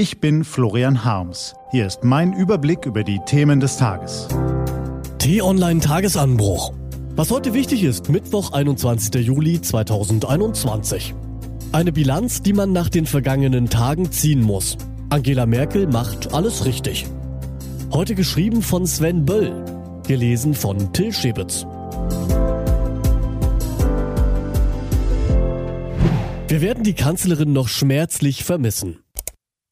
Ich bin Florian Harms. Hier ist mein Überblick über die Themen des Tages. T-Online Tagesanbruch. Was heute wichtig ist, Mittwoch, 21. Juli 2021. Eine Bilanz, die man nach den vergangenen Tagen ziehen muss. Angela Merkel macht alles richtig. Heute geschrieben von Sven Böll, gelesen von Till Schäbitz. Wir werden die Kanzlerin noch schmerzlich vermissen.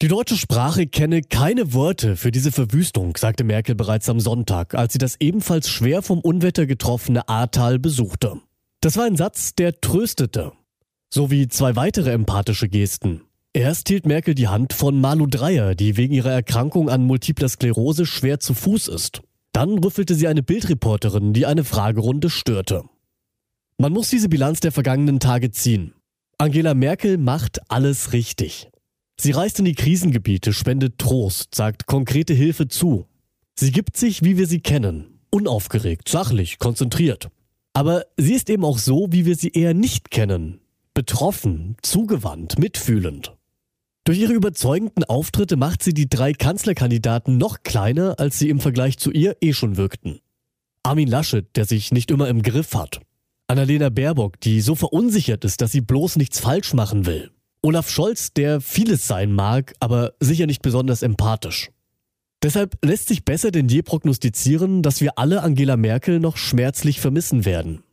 Die deutsche Sprache kenne keine Worte für diese Verwüstung, sagte Merkel bereits am Sonntag, als sie das ebenfalls schwer vom Unwetter getroffene Ahrtal besuchte. Das war ein Satz, der tröstete. So wie zwei weitere empathische Gesten. Erst hielt Merkel die Hand von Malu Dreyer, die wegen ihrer Erkrankung an multipler Sklerose schwer zu Fuß ist. Dann rüffelte sie eine Bildreporterin, die eine Fragerunde störte. Man muss diese Bilanz der vergangenen Tage ziehen. Angela Merkel macht alles richtig. Sie reist in die Krisengebiete, spendet Trost, sagt konkrete Hilfe zu. Sie gibt sich, wie wir sie kennen. Unaufgeregt, sachlich, konzentriert. Aber sie ist eben auch so, wie wir sie eher nicht kennen. Betroffen, zugewandt, mitfühlend. Durch ihre überzeugenden Auftritte macht sie die drei Kanzlerkandidaten noch kleiner, als sie im Vergleich zu ihr eh schon wirkten. Armin Laschet, der sich nicht immer im Griff hat. Annalena Baerbock, die so verunsichert ist, dass sie bloß nichts falsch machen will. Olaf Scholz, der vieles sein mag, aber sicher nicht besonders empathisch. Deshalb lässt sich besser denn je prognostizieren, dass wir alle Angela Merkel noch schmerzlich vermissen werden.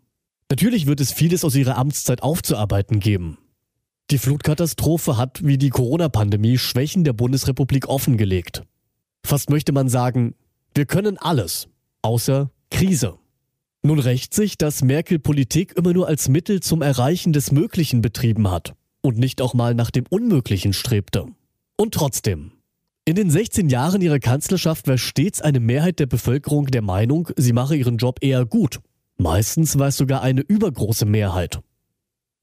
Natürlich wird es vieles aus ihrer Amtszeit aufzuarbeiten geben. Die Flutkatastrophe hat wie die Corona-Pandemie Schwächen der Bundesrepublik offengelegt. Fast möchte man sagen, wir können alles, außer Krise. Nun rächt sich, dass Merkel Politik immer nur als Mittel zum Erreichen des Möglichen betrieben hat und nicht auch mal nach dem Unmöglichen strebte. Und trotzdem. In den 16 Jahren ihrer Kanzlerschaft war stets eine Mehrheit der Bevölkerung der Meinung, sie mache ihren Job eher gut. Meistens war es sogar eine übergroße Mehrheit.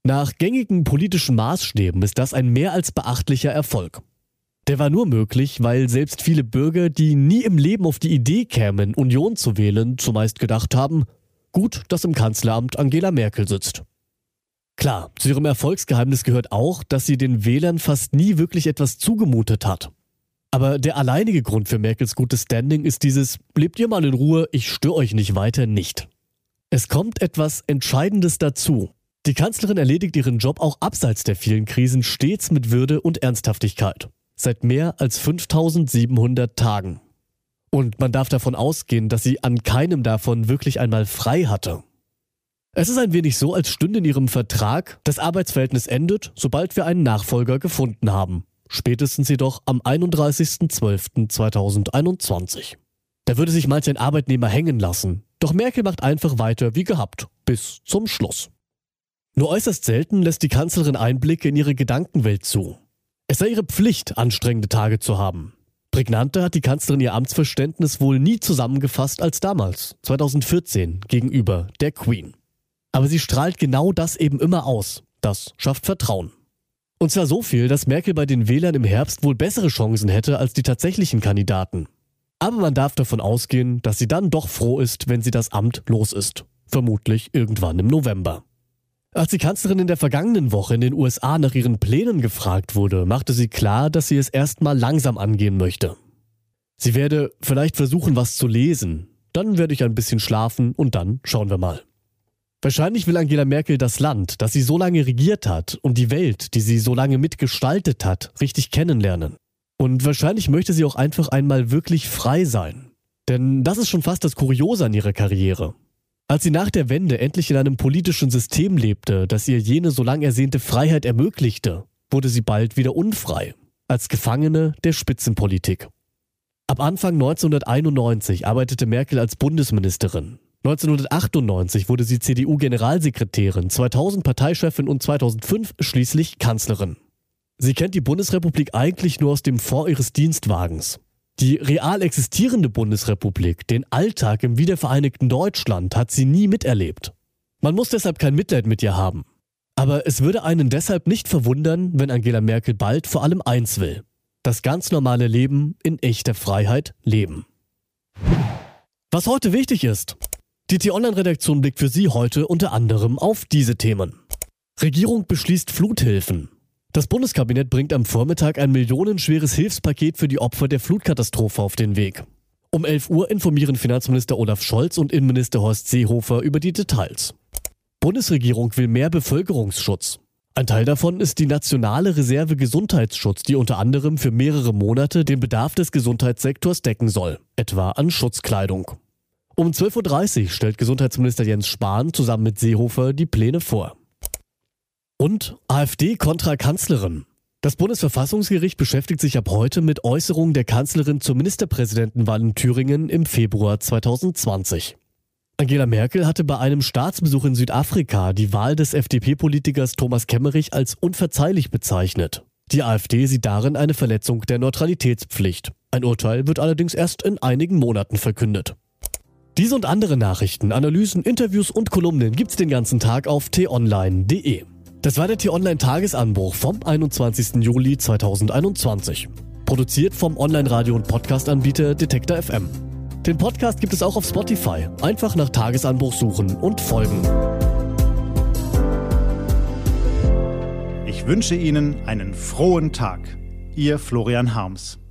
Nach gängigen politischen Maßstäben ist das ein mehr als beachtlicher Erfolg. Der war nur möglich, weil selbst viele Bürger, die nie im Leben auf die Idee kämen, Union zu wählen, zumeist gedacht haben, Gut, dass im Kanzleramt Angela Merkel sitzt. Klar, zu ihrem Erfolgsgeheimnis gehört auch, dass sie den Wählern fast nie wirklich etwas zugemutet hat. Aber der alleinige Grund für Merkels gutes Standing ist dieses Lebt ihr mal in Ruhe, ich störe euch nicht weiter nicht. Es kommt etwas Entscheidendes dazu. Die Kanzlerin erledigt ihren Job auch abseits der vielen Krisen stets mit Würde und Ernsthaftigkeit. Seit mehr als 5700 Tagen. Und man darf davon ausgehen, dass sie an keinem davon wirklich einmal frei hatte. Es ist ein wenig so, als stünde in ihrem Vertrag, das Arbeitsverhältnis endet, sobald wir einen Nachfolger gefunden haben. Spätestens jedoch am 31.12.2021. Da würde sich manch ein Arbeitnehmer hängen lassen. Doch Merkel macht einfach weiter wie gehabt. Bis zum Schluss. Nur äußerst selten lässt die Kanzlerin Einblicke in ihre Gedankenwelt zu. Es sei ihre Pflicht, anstrengende Tage zu haben. Prägnanter hat die Kanzlerin ihr Amtsverständnis wohl nie zusammengefasst als damals, 2014, gegenüber der Queen. Aber sie strahlt genau das eben immer aus. Das schafft Vertrauen. Und zwar so viel, dass Merkel bei den Wählern im Herbst wohl bessere Chancen hätte als die tatsächlichen Kandidaten. Aber man darf davon ausgehen, dass sie dann doch froh ist, wenn sie das Amt los ist. Vermutlich irgendwann im November. Als die Kanzlerin in der vergangenen Woche in den USA nach ihren Plänen gefragt wurde, machte sie klar, dass sie es erstmal langsam angehen möchte. Sie werde vielleicht versuchen, was zu lesen, dann werde ich ein bisschen schlafen und dann schauen wir mal. Wahrscheinlich will Angela Merkel das Land, das sie so lange regiert hat und die Welt, die sie so lange mitgestaltet hat, richtig kennenlernen. Und wahrscheinlich möchte sie auch einfach einmal wirklich frei sein. Denn das ist schon fast das Kuriose an ihrer Karriere. Als sie nach der Wende endlich in einem politischen System lebte, das ihr jene so lang ersehnte Freiheit ermöglichte, wurde sie bald wieder unfrei, als Gefangene der Spitzenpolitik. Ab Anfang 1991 arbeitete Merkel als Bundesministerin. 1998 wurde sie CDU-Generalsekretärin, 2000 Parteichefin und 2005 schließlich Kanzlerin. Sie kennt die Bundesrepublik eigentlich nur aus dem Fond ihres Dienstwagens. Die real existierende Bundesrepublik, den Alltag im wiedervereinigten Deutschland, hat sie nie miterlebt. Man muss deshalb kein Mitleid mit ihr haben. Aber es würde einen deshalb nicht verwundern, wenn Angela Merkel bald vor allem eins will. Das ganz normale Leben in echter Freiheit leben. Was heute wichtig ist. Die T-Online-Redaktion blickt für Sie heute unter anderem auf diese Themen. Regierung beschließt Fluthilfen. Das Bundeskabinett bringt am Vormittag ein millionenschweres Hilfspaket für die Opfer der Flutkatastrophe auf den Weg. Um 11 Uhr informieren Finanzminister Olaf Scholz und Innenminister Horst Seehofer über die Details. Bundesregierung will mehr Bevölkerungsschutz. Ein Teil davon ist die nationale Reserve Gesundheitsschutz, die unter anderem für mehrere Monate den Bedarf des Gesundheitssektors decken soll, etwa an Schutzkleidung. Um 12.30 Uhr stellt Gesundheitsminister Jens Spahn zusammen mit Seehofer die Pläne vor. Und AfD kontra Kanzlerin. Das Bundesverfassungsgericht beschäftigt sich ab heute mit Äußerungen der Kanzlerin zur Ministerpräsidentenwahl in Thüringen im Februar 2020. Angela Merkel hatte bei einem Staatsbesuch in Südafrika die Wahl des FDP-Politikers Thomas Kemmerich als unverzeihlich bezeichnet. Die AfD sieht darin eine Verletzung der Neutralitätspflicht. Ein Urteil wird allerdings erst in einigen Monaten verkündet. Diese und andere Nachrichten, Analysen, Interviews und Kolumnen gibt's den ganzen Tag auf t-online.de. Das war der T-Online-Tagesanbruch vom 21. Juli 2021. Produziert vom Online-Radio- und Podcast-Anbieter Detektor FM. Den Podcast gibt es auch auf Spotify. Einfach nach Tagesanbruch suchen und folgen. Ich wünsche Ihnen einen frohen Tag. Ihr Florian Harms.